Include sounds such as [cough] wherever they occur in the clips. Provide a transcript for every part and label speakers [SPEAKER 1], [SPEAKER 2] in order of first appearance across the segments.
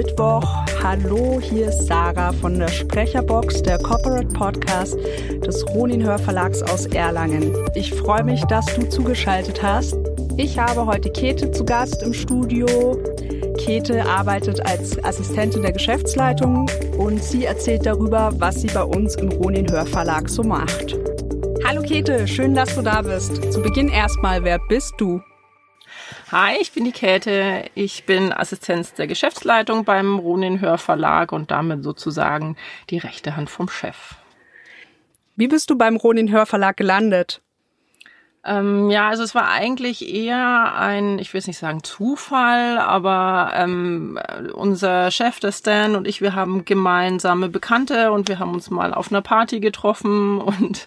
[SPEAKER 1] Mittwoch. Hallo, hier ist Sarah von der Sprecherbox der Corporate Podcast des Ronin Hörverlags aus Erlangen. Ich freue mich, dass du zugeschaltet hast. Ich habe heute Käthe zu Gast im Studio. Käthe arbeitet als Assistentin der Geschäftsleitung und sie erzählt darüber, was sie bei uns im Ronin Hörverlag so macht. Hallo Käthe, schön, dass du da bist. Zu Beginn erstmal, wer bist du?
[SPEAKER 2] Hi, ich bin die Käthe. Ich bin Assistenz der Geschäftsleitung beim Ronin Hörverlag und damit sozusagen die rechte Hand vom Chef.
[SPEAKER 1] Wie bist du beim Ronin Hörverlag gelandet?
[SPEAKER 2] Ähm, ja, also es war eigentlich eher ein, ich will es nicht sagen Zufall, aber ähm, unser Chef, der Stan und ich, wir haben gemeinsame Bekannte und wir haben uns mal auf einer Party getroffen [laughs] und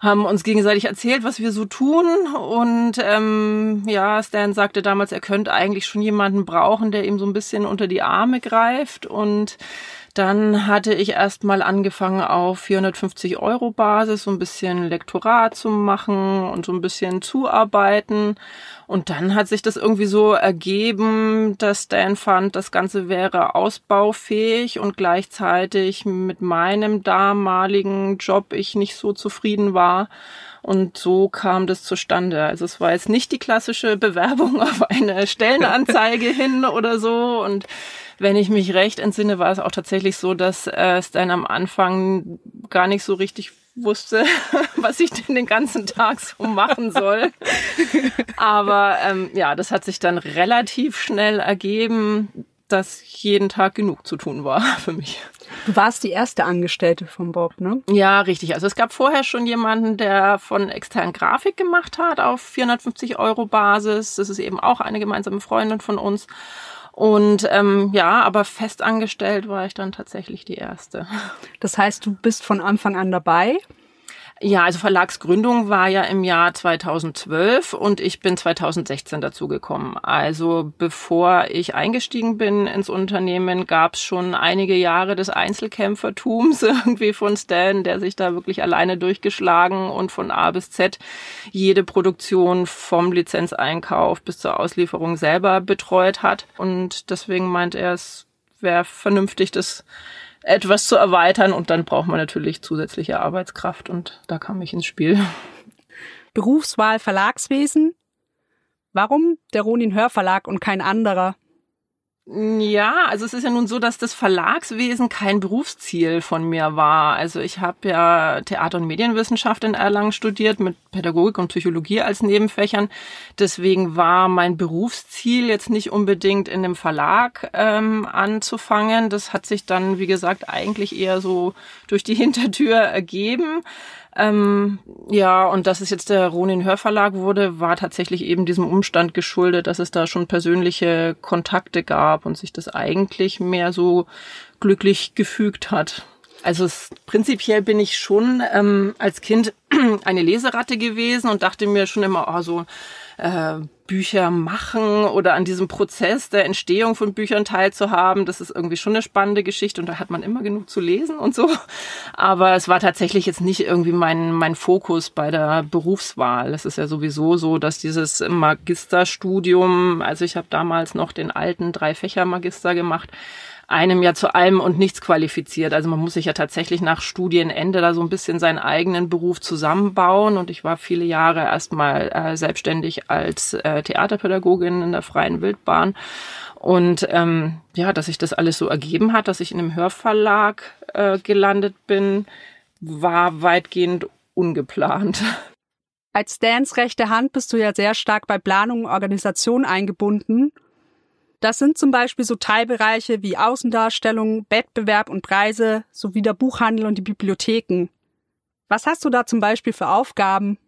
[SPEAKER 2] haben uns gegenseitig erzählt, was wir so tun. Und ähm, ja, Stan sagte damals, er könnte eigentlich schon jemanden brauchen, der ihm so ein bisschen unter die Arme greift. Und dann hatte ich erst mal angefangen auf 450 Euro Basis so ein bisschen Lektorat zu machen und so ein bisschen zuarbeiten. Und dann hat sich das irgendwie so ergeben, dass Dan fand, das Ganze wäre ausbaufähig und gleichzeitig mit meinem damaligen Job ich nicht so zufrieden war. Und so kam das zustande. Also es war jetzt nicht die klassische [laughs] Bewerbung auf eine Stellenanzeige hin oder so. Und wenn ich mich recht entsinne, war es auch tatsächlich so, dass äh, Stan am Anfang gar nicht so richtig wusste, [laughs] was ich denn den ganzen Tag so machen soll. Aber ähm, ja, das hat sich dann relativ schnell ergeben, dass jeden Tag genug zu tun war [laughs] für mich.
[SPEAKER 1] Du warst die erste Angestellte von Bob, ne?
[SPEAKER 2] Ja, richtig. Also es gab vorher schon jemanden, der von externen Grafik gemacht hat auf 450 Euro Basis. Das ist eben auch eine gemeinsame Freundin von uns. Und ähm, ja, aber festangestellt war ich dann tatsächlich die erste.
[SPEAKER 1] Das heißt, du bist von Anfang an dabei?
[SPEAKER 2] Ja, also Verlagsgründung war ja im Jahr 2012 und ich bin 2016 dazugekommen. Also bevor ich eingestiegen bin ins Unternehmen, gab es schon einige Jahre des Einzelkämpfertums [laughs] irgendwie von Stan, der sich da wirklich alleine durchgeschlagen und von A bis Z jede Produktion vom Lizenzeinkauf bis zur Auslieferung selber betreut hat. Und deswegen meint er, es wäre vernünftig, das etwas zu erweitern und dann braucht man natürlich zusätzliche Arbeitskraft und da kam ich ins Spiel. [laughs]
[SPEAKER 1] Berufswahl Verlagswesen. Warum der Ronin Hörverlag und kein anderer?
[SPEAKER 2] Ja, also es ist ja nun so, dass das Verlagswesen kein Berufsziel von mir war. Also ich habe ja Theater- und Medienwissenschaft in Erlangen studiert mit Pädagogik und Psychologie als Nebenfächern. Deswegen war mein Berufsziel jetzt nicht unbedingt in dem Verlag ähm, anzufangen. Das hat sich dann, wie gesagt, eigentlich eher so durch die [laughs] Hintertür ergeben. Ähm, ja, und dass es jetzt der Ronin Hörverlag wurde, war tatsächlich eben diesem Umstand geschuldet, dass es da schon persönliche Kontakte gab und sich das eigentlich mehr so glücklich gefügt hat. Also es, prinzipiell bin ich schon ähm, als Kind [clears throat] eine Leseratte gewesen und dachte mir schon immer, oh, so äh, Bücher machen oder an diesem Prozess der Entstehung von Büchern teilzuhaben. Das ist irgendwie schon eine spannende Geschichte und da hat man immer genug zu lesen und so. Aber es war tatsächlich jetzt nicht irgendwie mein, mein Fokus bei der Berufswahl. Es ist ja sowieso so, dass dieses Magisterstudium, also ich habe damals noch den alten Drei-Fächer-Magister gemacht, einem ja zu allem und nichts qualifiziert. Also man muss sich ja tatsächlich nach Studienende da so ein bisschen seinen eigenen Beruf zusammenbauen. Und ich war viele Jahre erstmal äh, selbstständig als äh, Theaterpädagogin in der freien Wildbahn. Und ähm, ja, dass sich das alles so ergeben hat, dass ich in einem Hörverlag äh, gelandet bin, war weitgehend ungeplant.
[SPEAKER 1] Als Stans rechte Hand bist du ja sehr stark bei Planung und Organisation eingebunden das sind zum Beispiel so Teilbereiche wie Außendarstellung, Wettbewerb und Preise sowie der Buchhandel und die Bibliotheken. Was hast du da zum Beispiel für Aufgaben?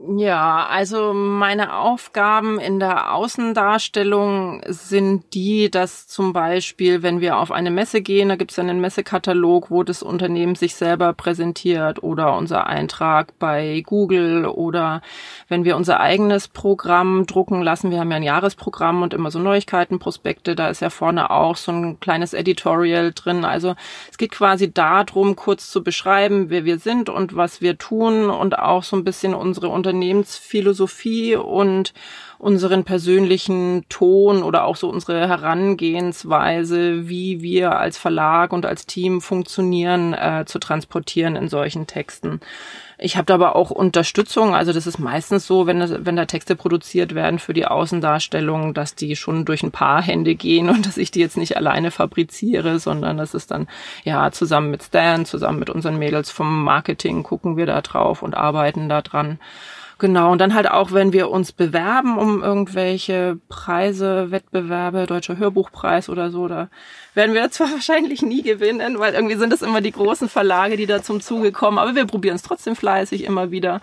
[SPEAKER 2] Ja, also meine Aufgaben in der Außendarstellung sind die, dass zum Beispiel, wenn wir auf eine Messe gehen, da gibt es einen Messekatalog, wo das Unternehmen sich selber präsentiert oder unser Eintrag bei Google oder wenn wir unser eigenes Programm drucken lassen. Wir haben ja ein Jahresprogramm und immer so Neuigkeitenprospekte, da ist ja vorne auch so ein kleines Editorial drin. Also es geht quasi darum, kurz zu beschreiben, wer wir sind und was wir tun und auch so ein bisschen unsere Unternehmensphilosophie und unseren persönlichen Ton oder auch so unsere Herangehensweise, wie wir als Verlag und als Team funktionieren, äh, zu transportieren in solchen Texten. Ich habe aber auch Unterstützung. Also das ist meistens so, wenn, das, wenn da Texte produziert werden für die Außendarstellung, dass die schon durch ein paar Hände gehen und [laughs] dass ich die jetzt nicht alleine fabriziere, sondern das ist dann ja zusammen mit Stan, zusammen mit unseren Mädels vom Marketing gucken wir da drauf und arbeiten da dran. Genau, und dann halt auch, wenn wir uns bewerben um irgendwelche Preise, Wettbewerbe, Deutscher Hörbuchpreis oder so, da werden wir [laughs] zwar wahrscheinlich nie gewinnen, weil irgendwie sind es immer die großen Verlage, die da zum Zuge kommen, aber wir probieren es trotzdem fleißig immer wieder.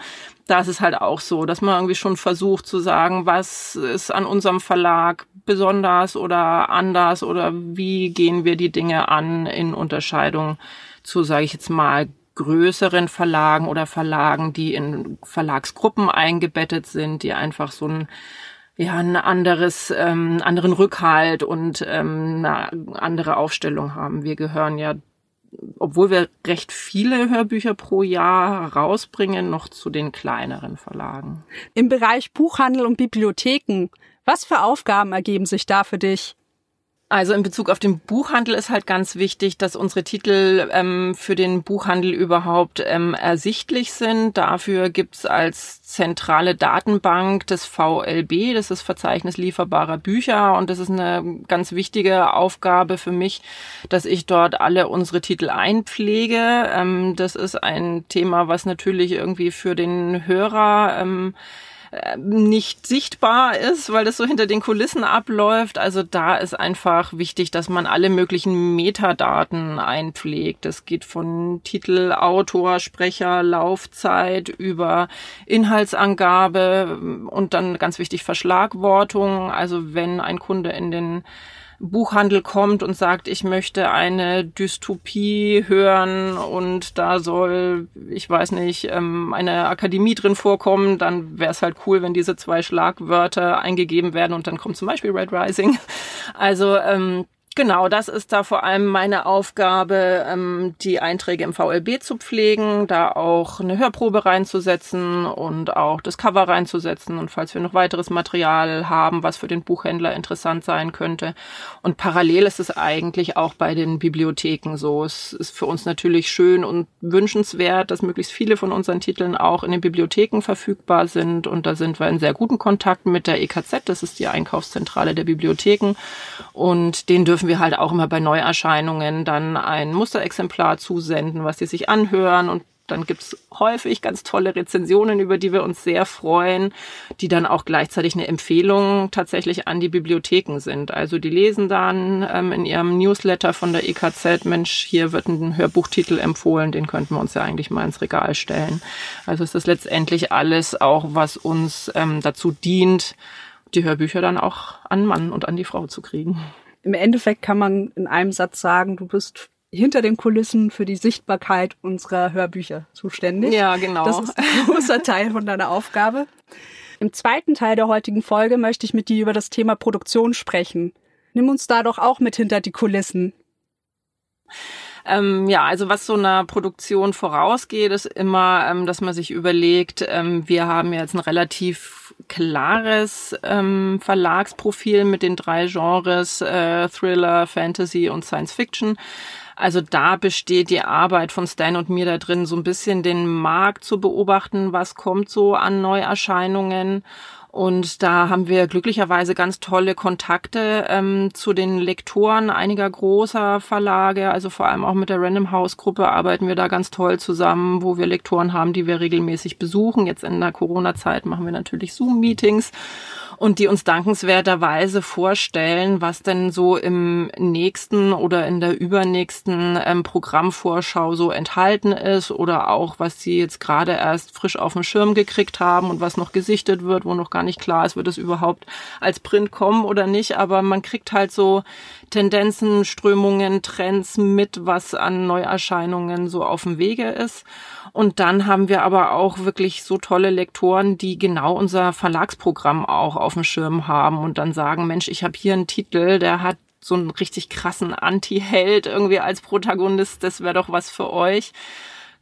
[SPEAKER 2] Da ist es halt auch so, dass man irgendwie schon versucht zu sagen, was ist an unserem Verlag besonders oder anders oder wie gehen wir die Dinge an in Unterscheidung zu, sage ich jetzt mal, größeren Verlagen oder Verlagen, die in Verlagsgruppen eingebettet sind, die einfach so ein ja ein anderes ähm, anderen Rückhalt und ähm, eine andere Aufstellung haben. Wir gehören ja obwohl wir recht viele Hörbücher pro Jahr rausbringen, noch zu den kleineren Verlagen.
[SPEAKER 1] Im Bereich Buchhandel und Bibliotheken, was für Aufgaben ergeben sich da für dich?
[SPEAKER 2] Also in Bezug auf den Buchhandel ist halt ganz wichtig, dass unsere Titel ähm, für den Buchhandel überhaupt ähm, ersichtlich sind. Dafür gibt's als zentrale Datenbank das VLB, das ist Verzeichnis lieferbarer Bücher. Und das ist eine ganz wichtige Aufgabe für mich, dass ich dort alle unsere Titel einpflege. Ähm, das ist ein Thema, was natürlich irgendwie für den Hörer ähm, nicht sichtbar ist, weil das so hinter den Kulissen abläuft. Also da ist einfach wichtig, dass man alle möglichen Metadaten einpflegt. Das geht von Titel, Autor, Sprecher, Laufzeit über Inhaltsangabe und dann ganz wichtig Verschlagwortung. Also wenn ein Kunde in den Buchhandel kommt und sagt, ich möchte eine Dystopie hören und da soll, ich weiß nicht, ähm, eine Akademie drin vorkommen, dann wäre es halt cool, wenn diese zwei Schlagwörter eingegeben werden und dann kommt zum Beispiel Red Rising. [laughs] Also ähm, Genau, das ist da vor allem meine Aufgabe, ähm, die Einträge im VLB zu pflegen, da auch eine Hörprobe reinzusetzen und auch das Cover reinzusetzen und falls wir noch weiteres Material haben, was für den Buchhändler interessant sein könnte. Und parallel ist es eigentlich auch bei den Bibliotheken so. Es ist für uns natürlich schön und wünschenswert, dass möglichst viele von unseren Titeln auch in den Bibliotheken verfügbar sind und da sind wir in sehr guten Kontakt mit der EKZ, das ist die Einkaufszentrale der Bibliotheken und den dürfen dürfen wir halt auch immer bei Neuerscheinungen dann ein Musterexemplar zusenden, was die sich anhören und dann gibt's häufig ganz tolle Rezensionen, über die wir uns sehr freuen, die dann auch gleichzeitig eine Empfehlung tatsächlich an die Bibliotheken sind. Also die lesen dann ähm, in ihrem Newsletter von der EKZ, Mensch, hier wird ein Hörbuchtitel empfohlen, den könnten wir uns ja eigentlich mal ins Regal stellen. Also ist letztendlich alles auch, was uns ähm, dazu dient, die Hörbücher dann auch an Mann und an die Frau zu kriegen
[SPEAKER 1] im Endeffekt kann man in einem Satz sagen, du bist hinter den Kulissen für die Sichtbarkeit unserer Hörbücher zuständig.
[SPEAKER 2] Ja, genau.
[SPEAKER 1] Das ist ein [laughs] großer Teil von deiner Aufgabe. Im zweiten Teil der heutigen Folge möchte ich mit dir über das Thema Produktion sprechen. Nimm uns da doch auch mit hinter die Kulissen.
[SPEAKER 2] Ähm, ja, also was so einer Produktion vorausgeht, ist immer, ähm, dass man sich überlegt, ähm, wir haben jetzt ein relativ klares ähm, Verlagsprofil mit den drei Genres äh, Thriller, Fantasy und Science Fiction. Also da besteht die Arbeit von Stan und mir da drin, so ein bisschen den Markt zu beobachten, was kommt so an Neuerscheinungen und da haben wir glücklicherweise ganz tolle Kontakte ähm, zu den Lektoren einiger großer Verlage. Also vor allem auch mit der Random House Gruppe arbeiten wir da ganz toll zusammen, wo wir Lektoren haben, die wir regelmäßig besuchen. Jetzt in der Corona-Zeit machen wir natürlich Zoom-Meetings und die uns dankenswerterweise vorstellen, was denn so im nächsten oder in der übernächsten ähm, Programmvorschau so enthalten ist oder auch, was sie jetzt gerade erst frisch auf dem Schirm gekriegt haben und was noch gesichtet wird, wo noch gar nicht klar ist, wird es überhaupt als Print kommen oder nicht. Aber man kriegt halt so Tendenzen, Strömungen, Trends mit, was an Neuerscheinungen so auf dem Wege ist. Und dann haben wir aber auch wirklich so tolle Lektoren, die genau unser Verlagsprogramm auch auf dem Schirm haben und dann sagen, Mensch, ich habe hier einen Titel, der hat so einen richtig krassen Anti-Held irgendwie als Protagonist, das wäre doch was für euch.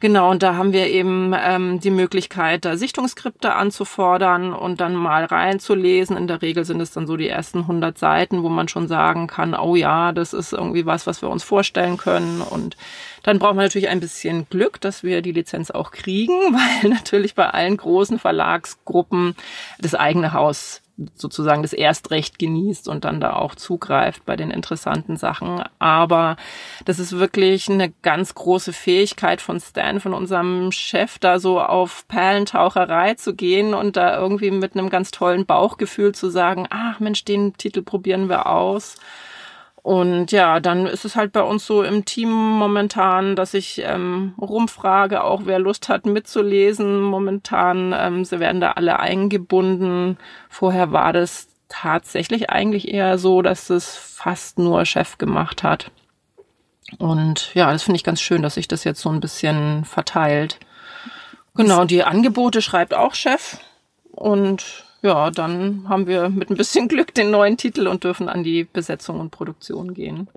[SPEAKER 2] Genau, und da haben wir eben ähm, die Möglichkeit, da Sichtungsskripte anzufordern und dann mal reinzulesen. In der Regel sind es dann so die ersten 100 Seiten, wo man schon sagen kann, oh ja, das ist irgendwie was, was wir uns vorstellen können. Und dann braucht man natürlich ein bisschen Glück, dass wir die Lizenz auch kriegen, [laughs] weil natürlich bei allen großen Verlagsgruppen das eigene Haus sozusagen das Erstrecht genießt und dann da auch zugreift bei den interessanten Sachen. Aber das ist wirklich eine ganz große Fähigkeit von Stan, von unserem Chef, da so auf Perlentaucherei zu gehen und da irgendwie mit einem ganz tollen Bauchgefühl zu sagen, ach Mensch, den Titel probieren wir aus. Und ja, dann ist es halt bei uns so im Team momentan, dass ich ähm, rumfrage, auch wer Lust hat mitzulesen. Momentan, ähm, sie werden da alle eingebunden. Vorher war das tatsächlich eigentlich eher so, dass es fast nur Chef gemacht hat. Und ja, das finde ich ganz schön, dass sich das jetzt so ein bisschen verteilt. Genau, die Angebote schreibt auch Chef. Und ja, dann haben wir mit ein bisschen Glück den neuen Titel und dürfen an die Besetzung und Produktion gehen.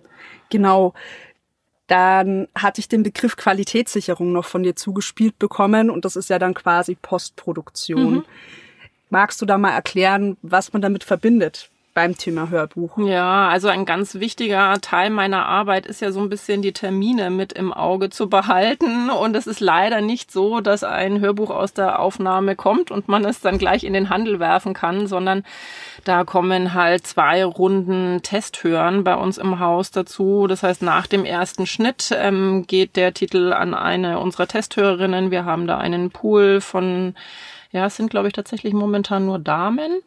[SPEAKER 1] Genau. Dann hatte ich den Begriff Qualitätssicherung noch von dir zugespielt bekommen und das ist ja dann quasi Postproduktion. Mhm. Magst du da mal erklären, was man damit verbindet? Beim Thema Hörbuch.
[SPEAKER 2] Ja, also ein ganz wichtiger Teil meiner Arbeit ist ja so ein bisschen die Termine mit im Auge zu behalten. Und es ist leider nicht so, dass ein Hörbuch aus der Aufnahme kommt und man es dann gleich in den Handel werfen kann, sondern da kommen halt zwei Runden Testhören bei uns im Haus dazu. Das heißt, nach dem ersten Schnitt ähm, geht der Titel an eine unserer Testhörerinnen. Wir haben da einen Pool von, ja, es sind glaube ich tatsächlich momentan nur Damen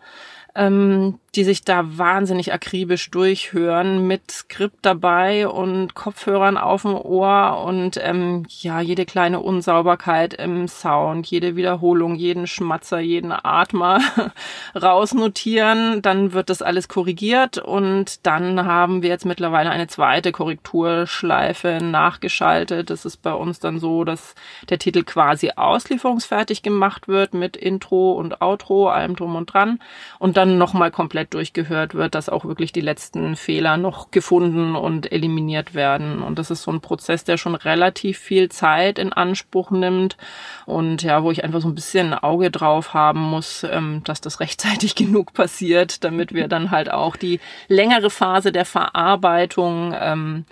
[SPEAKER 2] ähm, die sich da wahnsinnig akribisch durchhören mit Skript dabei und Kopfhörern auf dem Ohr und ähm, ja, jede kleine Unsauberkeit im Sound, jede Wiederholung, jeden Schmatzer, jeden Atmer [laughs] rausnotieren. Dann wird das alles korrigiert und dann haben wir jetzt mittlerweile eine zweite Korrekturschleife nachgeschaltet. Das ist bei uns dann so, dass der Titel quasi auslieferungsfertig gemacht wird mit Intro und Outro, allem drum und dran und dann nochmal komplett durchgehört wird, dass auch wirklich die letzten Fehler noch gefunden und eliminiert werden. Und das ist so ein Prozess, der schon relativ viel Zeit in Anspruch nimmt und ja, wo ich einfach so ein bisschen ein Auge drauf haben muss, ähm, dass das [laughs] rechtzeitig genug passiert, damit wir dann halt auch die längere Phase der Verarbeitung ähm,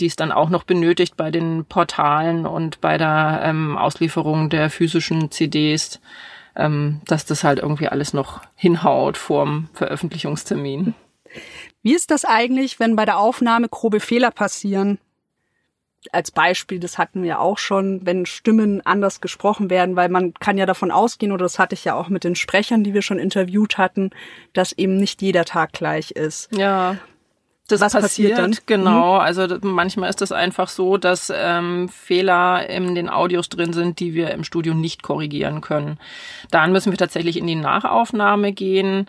[SPEAKER 2] die es dann auch noch benötigt bei den Portalen und bei der ähm, Auslieferung der physischen CDs, ähm, dass das halt irgendwie alles noch hinhaut vorm Veröffentlichungstermin.
[SPEAKER 1] Wie ist das eigentlich, wenn bei der Aufnahme grobe Fehler passieren? Als Beispiel, das hatten wir auch schon, wenn Stimmen anders gesprochen werden, weil man kann ja davon ausgehen, oder das hatte ich ja auch mit den Sprechern, die wir schon interviewt hatten, dass eben nicht jeder Tag gleich ist.
[SPEAKER 2] Ja das was passiert, passiert dann? Genau, mhm. also manchmal ist das einfach so, dass ähm, Fehler in den Audios drin sind, die wir im Studio nicht korrigieren können. Dann müssen wir tatsächlich in die Nachaufnahme gehen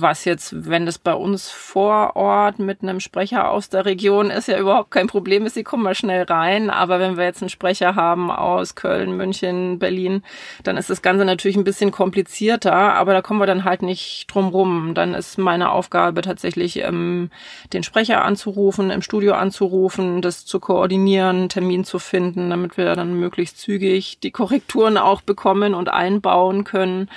[SPEAKER 2] was jetzt, wenn das bei uns vor Ort mit einem Sprecher aus der Region ist, ja überhaupt kein Problem ist, sie kommen mal schnell rein. Aber wenn wir jetzt einen Sprecher haben aus Köln, München, Berlin, dann ist das Ganze natürlich ein bisschen komplizierter, aber da kommen wir dann halt nicht drum rum. Dann ist meine Aufgabe tatsächlich, ähm, den Sprecher anzurufen, im Studio anzurufen, das zu koordinieren, Termin zu finden, damit wir dann möglichst zügig die Korrekturen auch bekommen und einbauen können.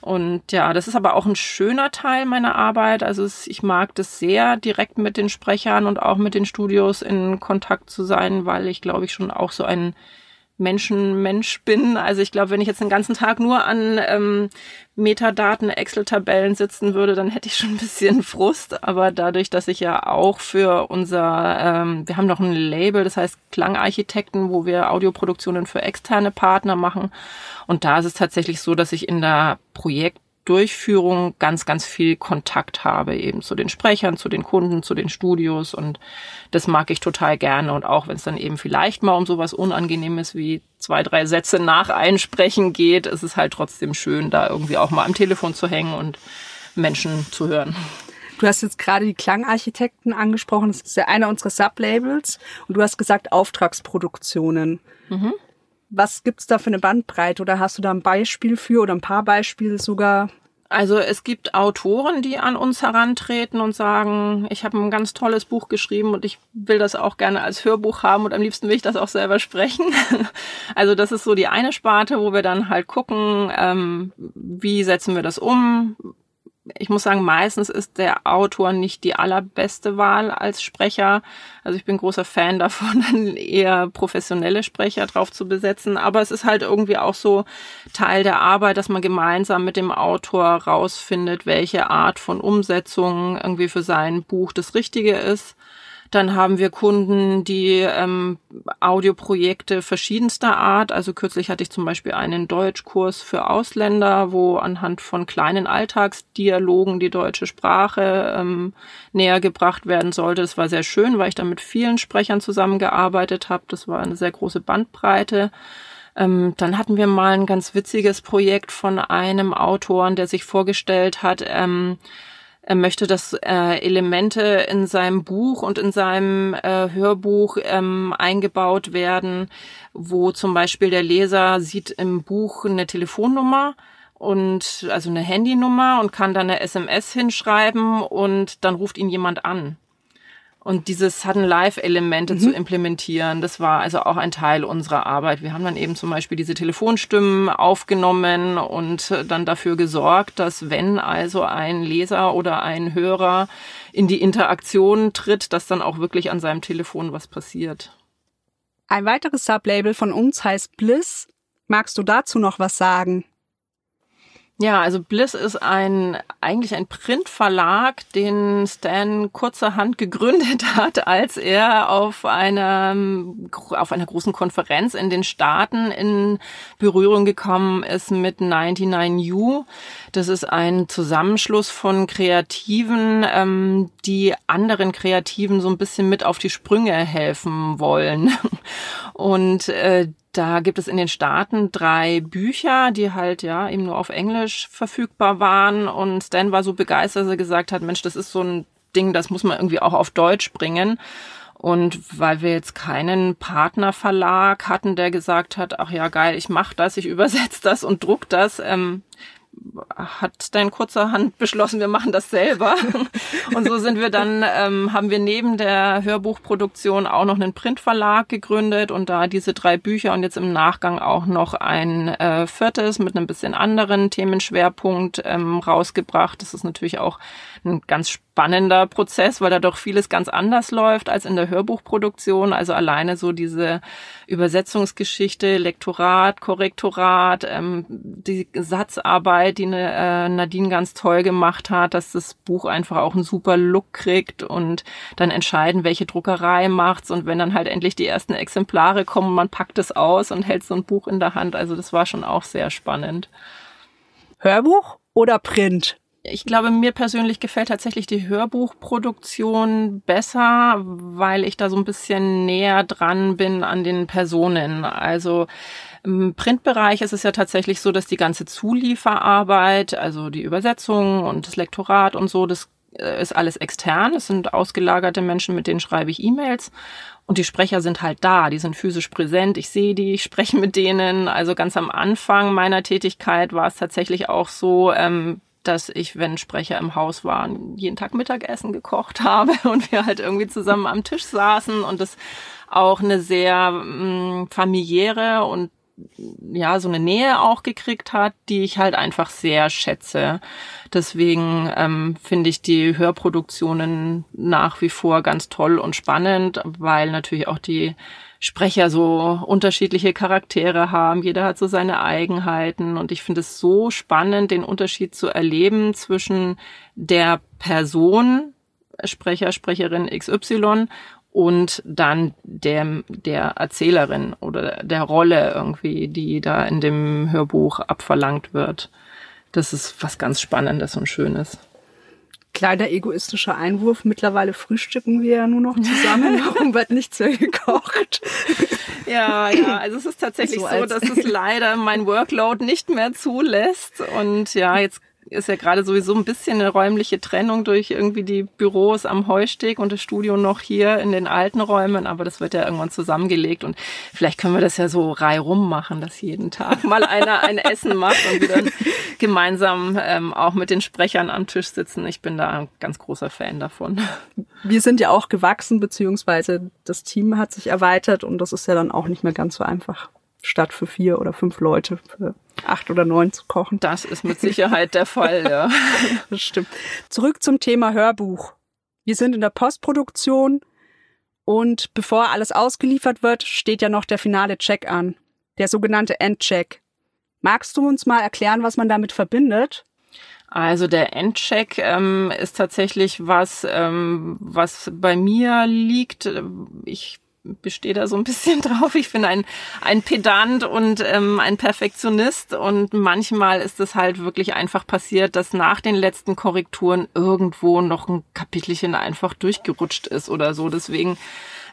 [SPEAKER 2] Und ja, das ist aber auch ein schöner Teil meiner Arbeit. Also es, ich mag das sehr, direkt mit den Sprechern und auch mit den Studios in Kontakt zu sein, weil ich glaube ich schon auch so ein Menschen-Mensch bin. Also ich glaube, wenn ich jetzt den ganzen Tag nur an ähm, Metadaten, Excel-Tabellen sitzen würde, dann hätte ich schon ein bisschen [laughs] Frust. Aber dadurch, dass ich ja auch für unser, ähm, wir haben noch ein Label, das heißt Klangarchitekten, wo wir Audioproduktionen für externe Partner machen. Und da ist es tatsächlich so, dass ich in der Projekt Durchführung ganz, ganz viel Kontakt habe, eben zu den Sprechern, zu den Kunden, zu den Studios und das mag ich total gerne und auch wenn es dann eben vielleicht mal um sowas Unangenehmes wie zwei, drei Sätze nach Einsprechen geht, ist es halt trotzdem schön, da irgendwie auch mal am Telefon zu hängen und Menschen zu hören.
[SPEAKER 1] Du hast jetzt gerade die Klangarchitekten angesprochen. Das ist ja einer unserer Sublabels. Und du hast gesagt Auftragsproduktionen. Mhm. Was gibt's da für eine Bandbreite? Oder hast du da ein Beispiel für oder ein paar Beispiele sogar?
[SPEAKER 2] Also es gibt Autoren, die an uns herantreten und sagen, ich habe ein ganz tolles Buch geschrieben und ich will das auch gerne als Hörbuch haben und am liebsten will ich das auch selber sprechen. [laughs] Also das ist so die eine Sparte, wo wir dann halt gucken, ähm, wie setzen wir das um, ich muss sagen, meistens ist der Autor nicht die allerbeste Wahl als Sprecher. Also ich bin großer Fan davon, [laughs] eher professionelle Sprecher drauf zu besetzen. Aber es ist halt irgendwie auch so Teil der Arbeit, dass man gemeinsam mit dem Autor rausfindet, welche Art von Umsetzung irgendwie für sein Buch das Richtige ist. Dann haben wir Kunden, die ähm, Audioprojekte verschiedenster Art. Also kürzlich hatte ich zum Beispiel einen Deutschkurs für Ausländer, wo anhand von kleinen Alltagsdialogen die deutsche Sprache ähm, näher gebracht werden sollte. Das war sehr schön, weil ich da mit vielen Sprechern zusammengearbeitet habe. Das war eine sehr große Bandbreite. Ähm, dann hatten wir mal ein ganz witziges Projekt von einem Autoren, der sich vorgestellt hat, ähm, er möchte, dass äh, Elemente in seinem Buch und in seinem äh, Hörbuch ähm, eingebaut werden, wo zum Beispiel der Leser sieht im Buch eine Telefonnummer und also eine Handynummer und kann dann eine SMS hinschreiben und dann ruft ihn jemand an und dieses Sudden Live-Elemente mhm. zu implementieren, das war also auch ein Teil unserer Arbeit. Wir haben dann eben zum Beispiel diese Telefonstimmen aufgenommen und dann dafür gesorgt, dass wenn also ein Leser oder ein Hörer in die Interaktion tritt, dass dann auch wirklich an seinem Telefon was passiert.
[SPEAKER 1] Ein weiteres Sublabel von uns heißt Bliss. Magst du dazu noch was sagen?
[SPEAKER 2] Ja, also Bliss ist ein eigentlich ein Printverlag, den Stan kurzerhand gegründet [laughs] hat, als er auf einer auf einer großen Konferenz in den Staaten in Berührung gekommen ist mit 99U. Das ist ein Zusammenschluss von Kreativen, ähm, die anderen Kreativen so ein bisschen mit auf die Sprünge helfen wollen. [laughs] Und äh, da gibt es in den Staaten drei Bücher, die halt ja eben nur auf Englisch verfügbar waren. Und Stan war so begeistert, dass er gesagt hat, Mensch, das ist so ein Ding, das muss man irgendwie auch auf Deutsch bringen. Und weil wir jetzt keinen Partnerverlag hatten, der gesagt hat, ach ja, geil, ich mach das, ich übersetze das und druck das, ähm, hat dein kurzerhand beschlossen, wir machen das selber. [laughs] Und so sind wir dann, ähm, haben wir neben der Hörbuchproduktion auch noch einen Printverlag gegründet und da diese drei Bücher und jetzt im Nachgang auch noch ein äh, viertes mit einem bisschen anderen Themenschwerpunkt ähm, rausgebracht. Das ist natürlich auch ein ganz spannender Prozess, weil da doch vieles ganz anders läuft als in der Hörbuchproduktion. Also alleine so diese Übersetzungsgeschichte, Lektorat, Korrektorat, ähm, die Satzarbeit, die eine, äh, Nadine ganz toll gemacht hat, dass das Buch einfach auch einen super Look kriegt und dann entscheiden, welche Druckerei macht's und wenn dann halt endlich die ersten Exemplare kommen, man packt es aus und hält so ein Buch in der Hand. Also das war schon auch sehr spannend.
[SPEAKER 1] Hörbuch oder Print?
[SPEAKER 2] Ich glaube, mir persönlich gefällt tatsächlich die Hörbuchproduktion besser, weil ich da so ein bisschen näher dran bin an den Personen. Also im Printbereich ist es ja tatsächlich so, dass die ganze Zulieferarbeit, also die Übersetzung und das Lektorat und so, das äh, ist alles extern. Es sind ausgelagerte Menschen, mit denen schreibe ich E-Mails. Und die Sprecher sind halt da, die sind physisch präsent. Ich sehe die, ich spreche mit denen. Also ganz am Anfang meiner Tätigkeit war es tatsächlich auch so, ähm, dass ich, wenn Sprecher im Haus waren, jeden Tag Mittagessen gekocht [laughs] habe und wir halt irgendwie zusammen am Tisch saßen und das auch eine sehr mh, mm, familiäre und ja, so eine Nähe auch gekriegt hat, die ich halt einfach sehr schätze. Deswegen ähm, finde ich die Hörproduktionen nach wie vor ganz toll und spannend, weil natürlich auch die Sprecher so unterschiedliche Charaktere haben. Jeder hat so seine Eigenheiten und ich finde es so spannend, den Unterschied zu erleben zwischen der Person, Sprecher, Sprecherin XY und dann der, der Erzählerin oder der Rolle irgendwie, die da in dem Hörbuch abverlangt wird. Das ist was ganz Spannendes und Schönes
[SPEAKER 1] kleiner egoistischer Einwurf. Mittlerweile frühstücken wir ja nur noch zusammen. [laughs] Warum wird nichts mehr gekocht?
[SPEAKER 2] Ja, ja, also es ist tatsächlich so, so dass es leider mein Workload nicht mehr zulässt. Und ja, jetzt ist ja gerade sowieso ein bisschen eine räumliche Trennung durch irgendwie die Büros am Heusteg und das Studio noch hier in den alten Räumen, aber das wird ja irgendwann zusammengelegt und vielleicht können wir das ja so reihum machen, dass jeden Tag mal einer ein [laughs] Essen macht und wir dann gemeinsam ähm, auch mit den Sprechern am Tisch sitzen. Ich bin da ein ganz großer Fan davon.
[SPEAKER 1] Wir sind ja auch gewachsen, beziehungsweise das Team hat sich erweitert und das ist ja dann auch nicht mehr ganz so einfach statt für vier oder fünf Leute für acht oder neun zu kochen.
[SPEAKER 2] Das ist mit Sicherheit der Fall, ja. [laughs]
[SPEAKER 1] das stimmt. Zurück zum Thema Hörbuch. Wir sind in der Postproduktion und bevor alles ausgeliefert wird, steht ja noch der finale Check an. Der sogenannte Endcheck. Magst du uns mal erklären, was man damit verbindet?
[SPEAKER 2] Also der Endcheck ähm, ist tatsächlich was, ähm, was bei mir liegt. Ich bestehe da so ein bisschen [laughs] drauf. Ich bin ein, ein Pedant und ähm, ein Perfektionist und manchmal ist es halt wirklich einfach passiert, dass nach den letzten Korrekturen irgendwo noch ein Kapitelchen einfach durchgerutscht ist oder so. Deswegen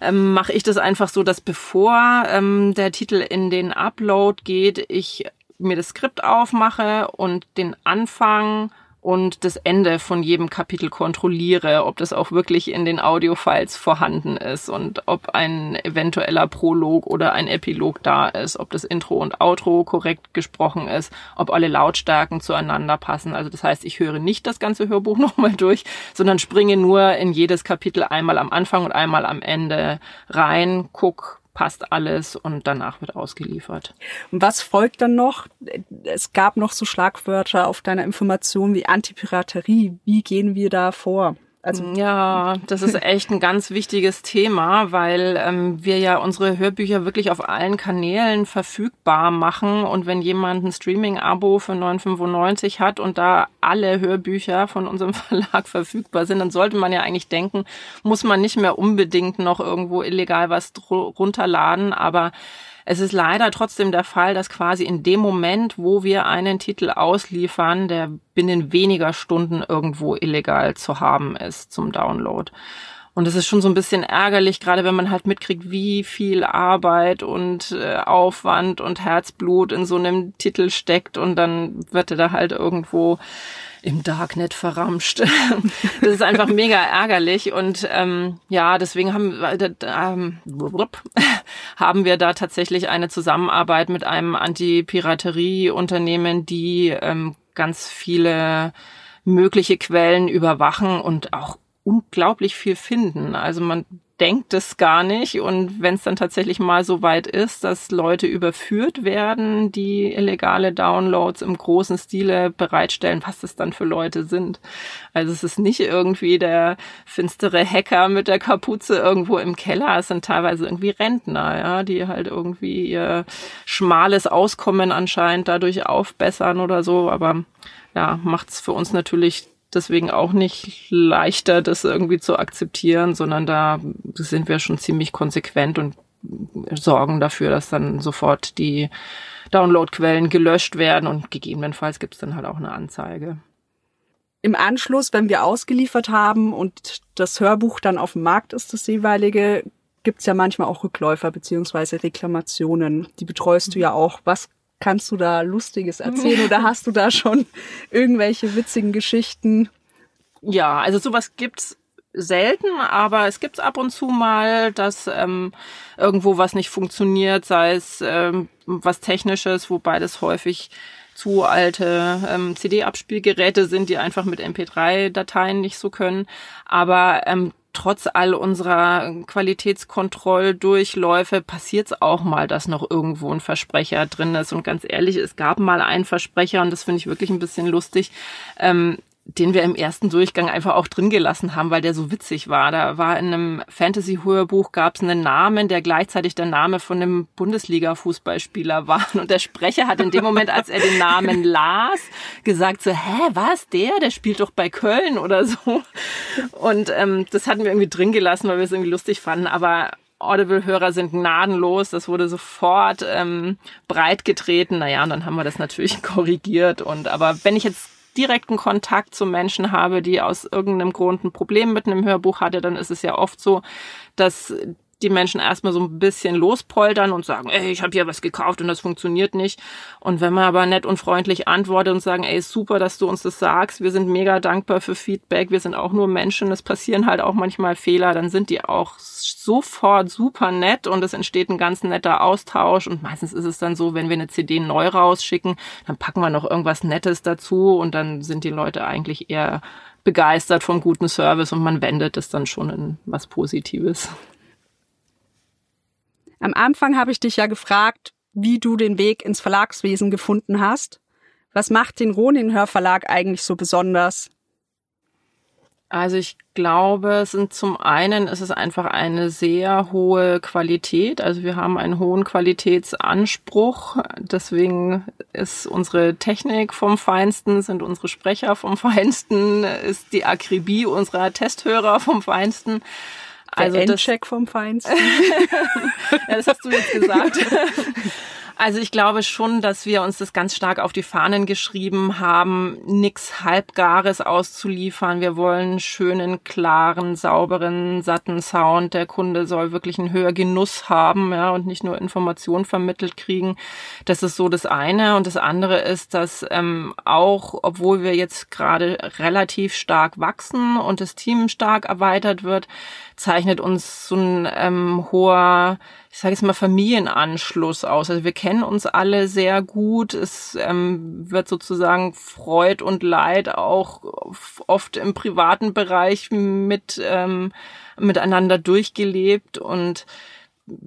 [SPEAKER 2] ähm, mache ich das einfach so, dass bevor ähm, der Titel in den Upload geht, ich mir das Skript aufmache und den Anfang und das Ende von jedem Kapitel kontrolliere, ob das auch wirklich in den Audiofiles vorhanden ist und ob ein eventueller Prolog oder ein Epilog da ist, ob das Intro und Outro korrekt gesprochen ist, ob alle Lautstärken zueinander passen. Also das heißt, ich höre nicht das ganze Hörbuch [laughs] nochmal durch, sondern springe nur in jedes Kapitel einmal am Anfang und einmal am Ende rein, guck, passt alles und danach wird ausgeliefert.
[SPEAKER 1] Und was folgt dann noch? Es gab noch so Schlagwörter auf deiner Information wie Antipiraterie. Wie gehen wir da vor?
[SPEAKER 2] Also ja, das ist echt ein ganz wichtiges Thema, weil ähm, wir ja unsere Hörbücher wirklich auf allen Kanälen verfügbar machen. Und wenn jemand ein Streaming-Abo für 9,95 hat und da alle Hörbücher von unserem [laughs] Verlag verfügbar sind, dann sollte man ja eigentlich denken, muss man nicht mehr unbedingt noch irgendwo illegal was runterladen. Aber es ist leider trotzdem der Fall, dass quasi in dem Moment, wo wir einen Titel ausliefern, der binnen weniger Stunden irgendwo illegal zu haben ist zum Download. Und es ist schon so ein bisschen ärgerlich, gerade wenn man halt mitkriegt, wie viel Arbeit und äh, Aufwand und Herzblut in so einem Titel steckt und dann wird er da halt irgendwo im Darknet verramscht. [laughs] das ist einfach mega ärgerlich und ähm, ja, deswegen haben, äh, ähm, [laughs] haben wir da tatsächlich eine Zusammenarbeit mit einem Anti-Piraterie-Unternehmen, die ähm, ganz viele mögliche Quellen überwachen und auch unglaublich viel finden. Also man denkt es gar nicht. Und wenn es dann tatsächlich mal so weit ist, dass Leute überführt werden, die illegale Downloads im großen Stile bereitstellen, was das dann für Leute sind. Also es ist nicht irgendwie der finstere Hacker mit der Kapuze irgendwo im Keller. Es sind teilweise irgendwie Rentner, ja, die halt irgendwie ihr schmales Auskommen anscheinend dadurch aufbessern oder so. Aber ja, macht's für uns natürlich deswegen auch nicht leichter, das irgendwie zu akzeptieren, sondern da sind wir schon ziemlich konsequent und sorgen dafür, dass dann sofort die Downloadquellen gelöscht werden und gegebenenfalls gibt es dann halt auch eine Anzeige.
[SPEAKER 1] Im Anschluss, wenn wir ausgeliefert haben und das Hörbuch dann auf dem Markt ist, das jeweilige, gibt es ja manchmal auch Rückläufer beziehungsweise Reklamationen. Die betreust du ja auch. Was Kannst du da Lustiges [laughs] erzählen oder hast du da schon irgendwelche witzigen Geschichten?
[SPEAKER 2] Ja, also sowas gibt's selten, aber es gibt's ab und zu mal, dass ähm, irgendwo was nicht funktioniert, sei es ähm, was Technisches, wobei das häufig zu alte ähm, CD-Abspielgeräte sind, die einfach mit MP3-Dateien nicht so können. Aber ähm, trotz all unserer Qualitätskontrolldurchläufe passiert es auch mal, dass noch irgendwo ein Versprecher drin ist. Und ganz ehrlich, es gab mal einen Versprecher und das finde ich wirklich ein bisschen lustig. Ähm, den wir im ersten Durchgang einfach auch drin gelassen haben, weil der so witzig war. Da war in einem Fantasy-Hörbuch gab es einen Namen, der gleichzeitig der Name von einem Bundesliga-Fußballspieler war. [laughs] Und der Sprecher hat in dem Moment, als er den Namen [laughs] las, gesagt so, hä, was, der? Der spielt doch bei Köln oder so. Und ähm, das hatten wir irgendwie drin gelassen, weil wir es irgendwie lustig fanden. Aber Audible-Hörer sind gnadenlos. Das wurde sofort ähm, breit getreten. Naja, und dann haben wir das natürlich [laughs] korrigiert. Und aber wenn ich jetzt direkten Kontakt zu Menschen habe, die aus irgendeinem Grund ein Problem mit einem Hörbuch hatte, dann ist es ja oft so, dass die Menschen erstmal so ein bisschen lospoltern und sagen, ey, ich habe hier was gekauft und das funktioniert nicht. Und wenn man aber nett und freundlich antwortet und sagen, ey, super, dass du uns das sagst, wir sind mega dankbar für Feedback, wir sind auch nur Menschen, es passieren halt auch manchmal Fehler, dann sind die auch sofort super nett und es entsteht ein ganz netter Austausch. Und meistens ist es dann so, wenn wir eine CD neu rausschicken, dann packen wir noch irgendwas Nettes dazu und dann sind die Leute eigentlich eher begeistert vom guten Service und man wendet es dann schon in was Positives.
[SPEAKER 1] Am Anfang habe ich dich ja gefragt, wie du den Weg ins Verlagswesen gefunden hast. Was macht den Ronin Hörverlag eigentlich so besonders?
[SPEAKER 2] Also ich glaube, es sind zum einen ist es einfach eine sehr hohe Qualität. Also wir haben einen hohen Qualitätsanspruch. Deswegen ist unsere Technik vom Feinsten, sind unsere Sprecher vom Feinsten, ist die Akribie unserer Testhörer vom Feinsten.
[SPEAKER 1] Also Der Endcheck vom Feinsten. [laughs]
[SPEAKER 2] ja, das hast du jetzt gesagt. [laughs] Also ich glaube schon, dass wir uns das ganz stark auf die Fahnen geschrieben haben, nix Halbgares auszuliefern. Wir wollen schönen, klaren, sauberen, satten Sound. Der Kunde soll wirklich einen höher Genuss haben, ja, und nicht nur Informationen vermittelt kriegen. Das ist so das eine. Und das andere ist, dass ähm, auch, obwohl wir jetzt gerade relativ stark wachsen und das Team stark erweitert wird, zeichnet uns so ein ähm, hoher ich sage jetzt mal, Familienanschluss aus. Also wir kennen uns alle sehr gut. Es ähm, wird sozusagen Freud und Leid auch oft im privaten Bereich mit ähm, miteinander durchgelebt und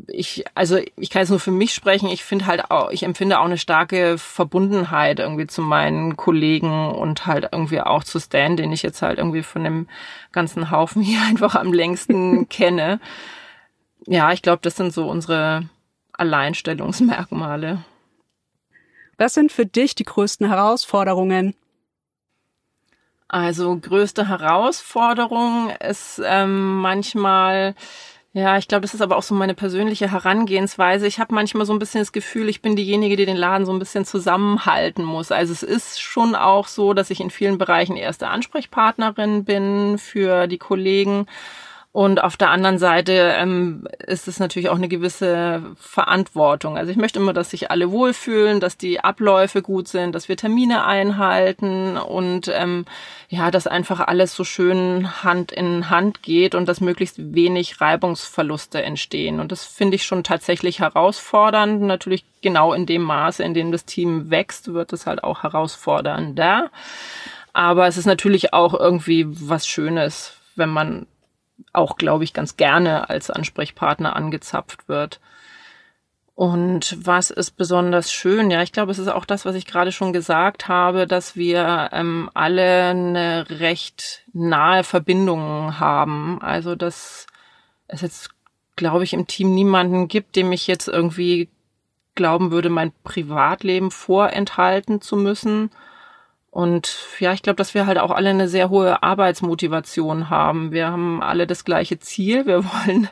[SPEAKER 2] ich, also ich kann jetzt nur für mich sprechen, ich finde halt auch, ich empfinde auch eine starke Verbundenheit irgendwie zu meinen Kollegen und halt irgendwie auch zu Stan, den ich jetzt halt irgendwie von dem ganzen Haufen [laughs] hier einfach am längsten [laughs] kenne ja, ich glaube, das sind so unsere Alleinstellungsmerkmale.
[SPEAKER 1] Was sind für dich die größten Herausforderungen?
[SPEAKER 2] Also größte Herausforderung ist ähm, manchmal, ja, ich glaube, das ist aber auch so meine persönliche Herangehensweise. Ich habe manchmal so ein bisschen das Gefühl, ich bin diejenige, die den Laden so ein bisschen zusammenhalten muss. Also es ist schon auch so, dass ich in vielen Bereichen erste Ansprechpartnerin bin für die Kollegen und auf der anderen Seite ähm, ist es natürlich auch eine gewisse Verantwortung. Also ich möchte immer, dass sich alle wohlfühlen, dass die Abläufe gut sind, dass wir Termine einhalten und ähm, ja, dass einfach alles so schön Hand in Hand geht und dass möglichst wenig Reibungsverluste entstehen. Und das finde ich schon tatsächlich herausfordernd. Natürlich genau in dem Maße, in dem das Team wächst, wird es halt auch herausfordernder. Aber es ist natürlich auch irgendwie was Schönes, wenn man auch, glaube ich, ganz gerne als Ansprechpartner angezapft wird. Und was ist besonders schön? Ja, ich glaube, es ist auch das, was ich gerade schon gesagt habe, dass wir ähm, alle eine recht nahe Verbindung haben. Also, dass es jetzt, glaube ich, im Team niemanden gibt, dem ich jetzt irgendwie glauben würde, mein Privatleben vorenthalten zu müssen. Und ja, ich glaube, dass wir halt auch alle eine sehr hohe Arbeitsmotivation haben. Wir haben alle das gleiche Ziel. Wir [laughs] wollen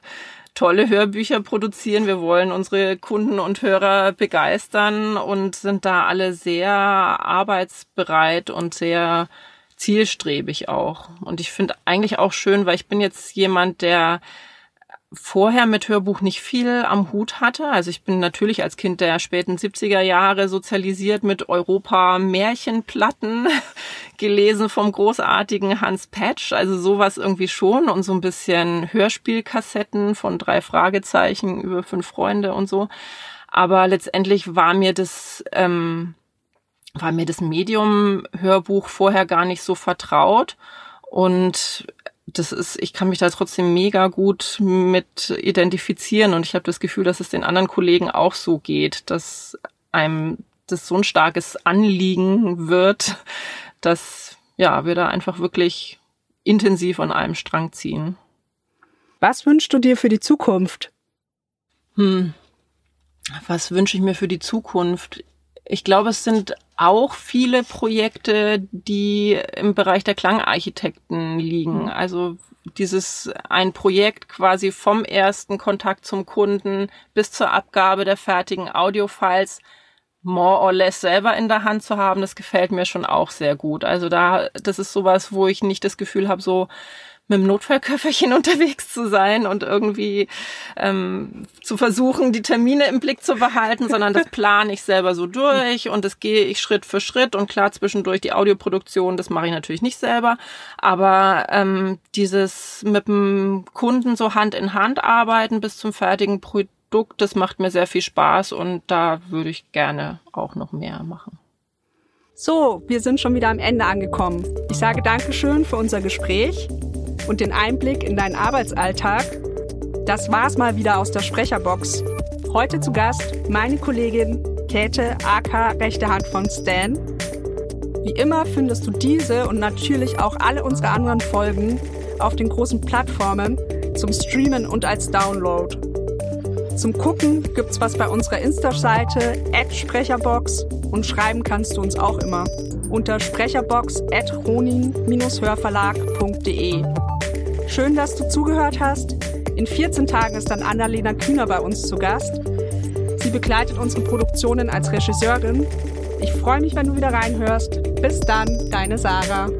[SPEAKER 2] tolle Hörbücher produzieren. Wir wollen unsere Kunden und Hörer begeistern und sind da alle sehr arbeitsbereit und sehr zielstrebig auch. Und ich finde eigentlich auch schön, weil ich bin jetzt jemand, der vorher mit Hörbuch nicht viel am Hut hatte. Also ich bin natürlich als Kind der späten 70er Jahre sozialisiert mit Europa-Märchenplatten [laughs] gelesen vom großartigen Hans Patch. Also sowas irgendwie schon und so ein bisschen Hörspielkassetten von drei Fragezeichen über fünf Freunde und so. Aber letztendlich war mir das, ähm, war mir das Medium Hörbuch vorher gar nicht so vertraut. Und das ist, ich kann mich da trotzdem mega gut mit identifizieren und ich habe das Gefühl, dass es den anderen Kollegen auch so geht, dass einem das so ein starkes Anliegen wird, dass ja, wir da einfach wirklich intensiv an einem Strang ziehen.
[SPEAKER 1] Was wünschst du dir für die Zukunft?
[SPEAKER 2] Hm. Was wünsche ich mir für die Zukunft? Ich glaube, es sind auch viele Projekte, die im Bereich der Klangarchitekten liegen. Mhm. Also dieses ein Projekt quasi vom ersten Kontakt zum Kunden bis zur Abgabe der fertigen Audiofiles more or less selber in der Hand zu haben, das gefällt mir schon auch sehr gut. Also da, das ist sowas, wo ich nicht das Gefühl habe, so mit dem Notfallköfferchen [laughs] unterwegs zu sein und irgendwie ähm, zu versuchen, die Termine im Blick zu behalten, sondern das [laughs] plane ich selber so durch und das gehe ich Schritt für Schritt und klar zwischendurch die Audioproduktion, das mache ich natürlich nicht selber, aber ähm, dieses mit dem Kunden so Hand in Hand arbeiten bis zum fertigen Produkt, das macht mir sehr viel Spaß und da würde ich gerne auch noch mehr machen.
[SPEAKER 1] So, wir sind schon wieder am Ende angekommen. Ich sage Dankeschön für unser Gespräch und den Einblick in deinen Arbeitsalltag. Das war's mal wieder aus der Sprecherbox. Heute zu Gast meine Kollegin Käthe AK rechte Hand von Stan. Wie immer findest du diese und natürlich auch alle unsere anderen Folgen auf den großen Plattformen zum Streamen und als Download. Zum Gucken gibt's was bei unserer Insta-Seite Sprecherbox und schreiben kannst du uns auch immer unter sprecherbox.ronin-hörverlag.de. Schön, dass du zugehört hast. In 14 Tagen ist dann Annalena Kühner bei uns zu Gast. Sie begleitet unsere Produktionen als Regisseurin. Ich freue mich, wenn du wieder reinhörst. Bis dann, deine Sarah.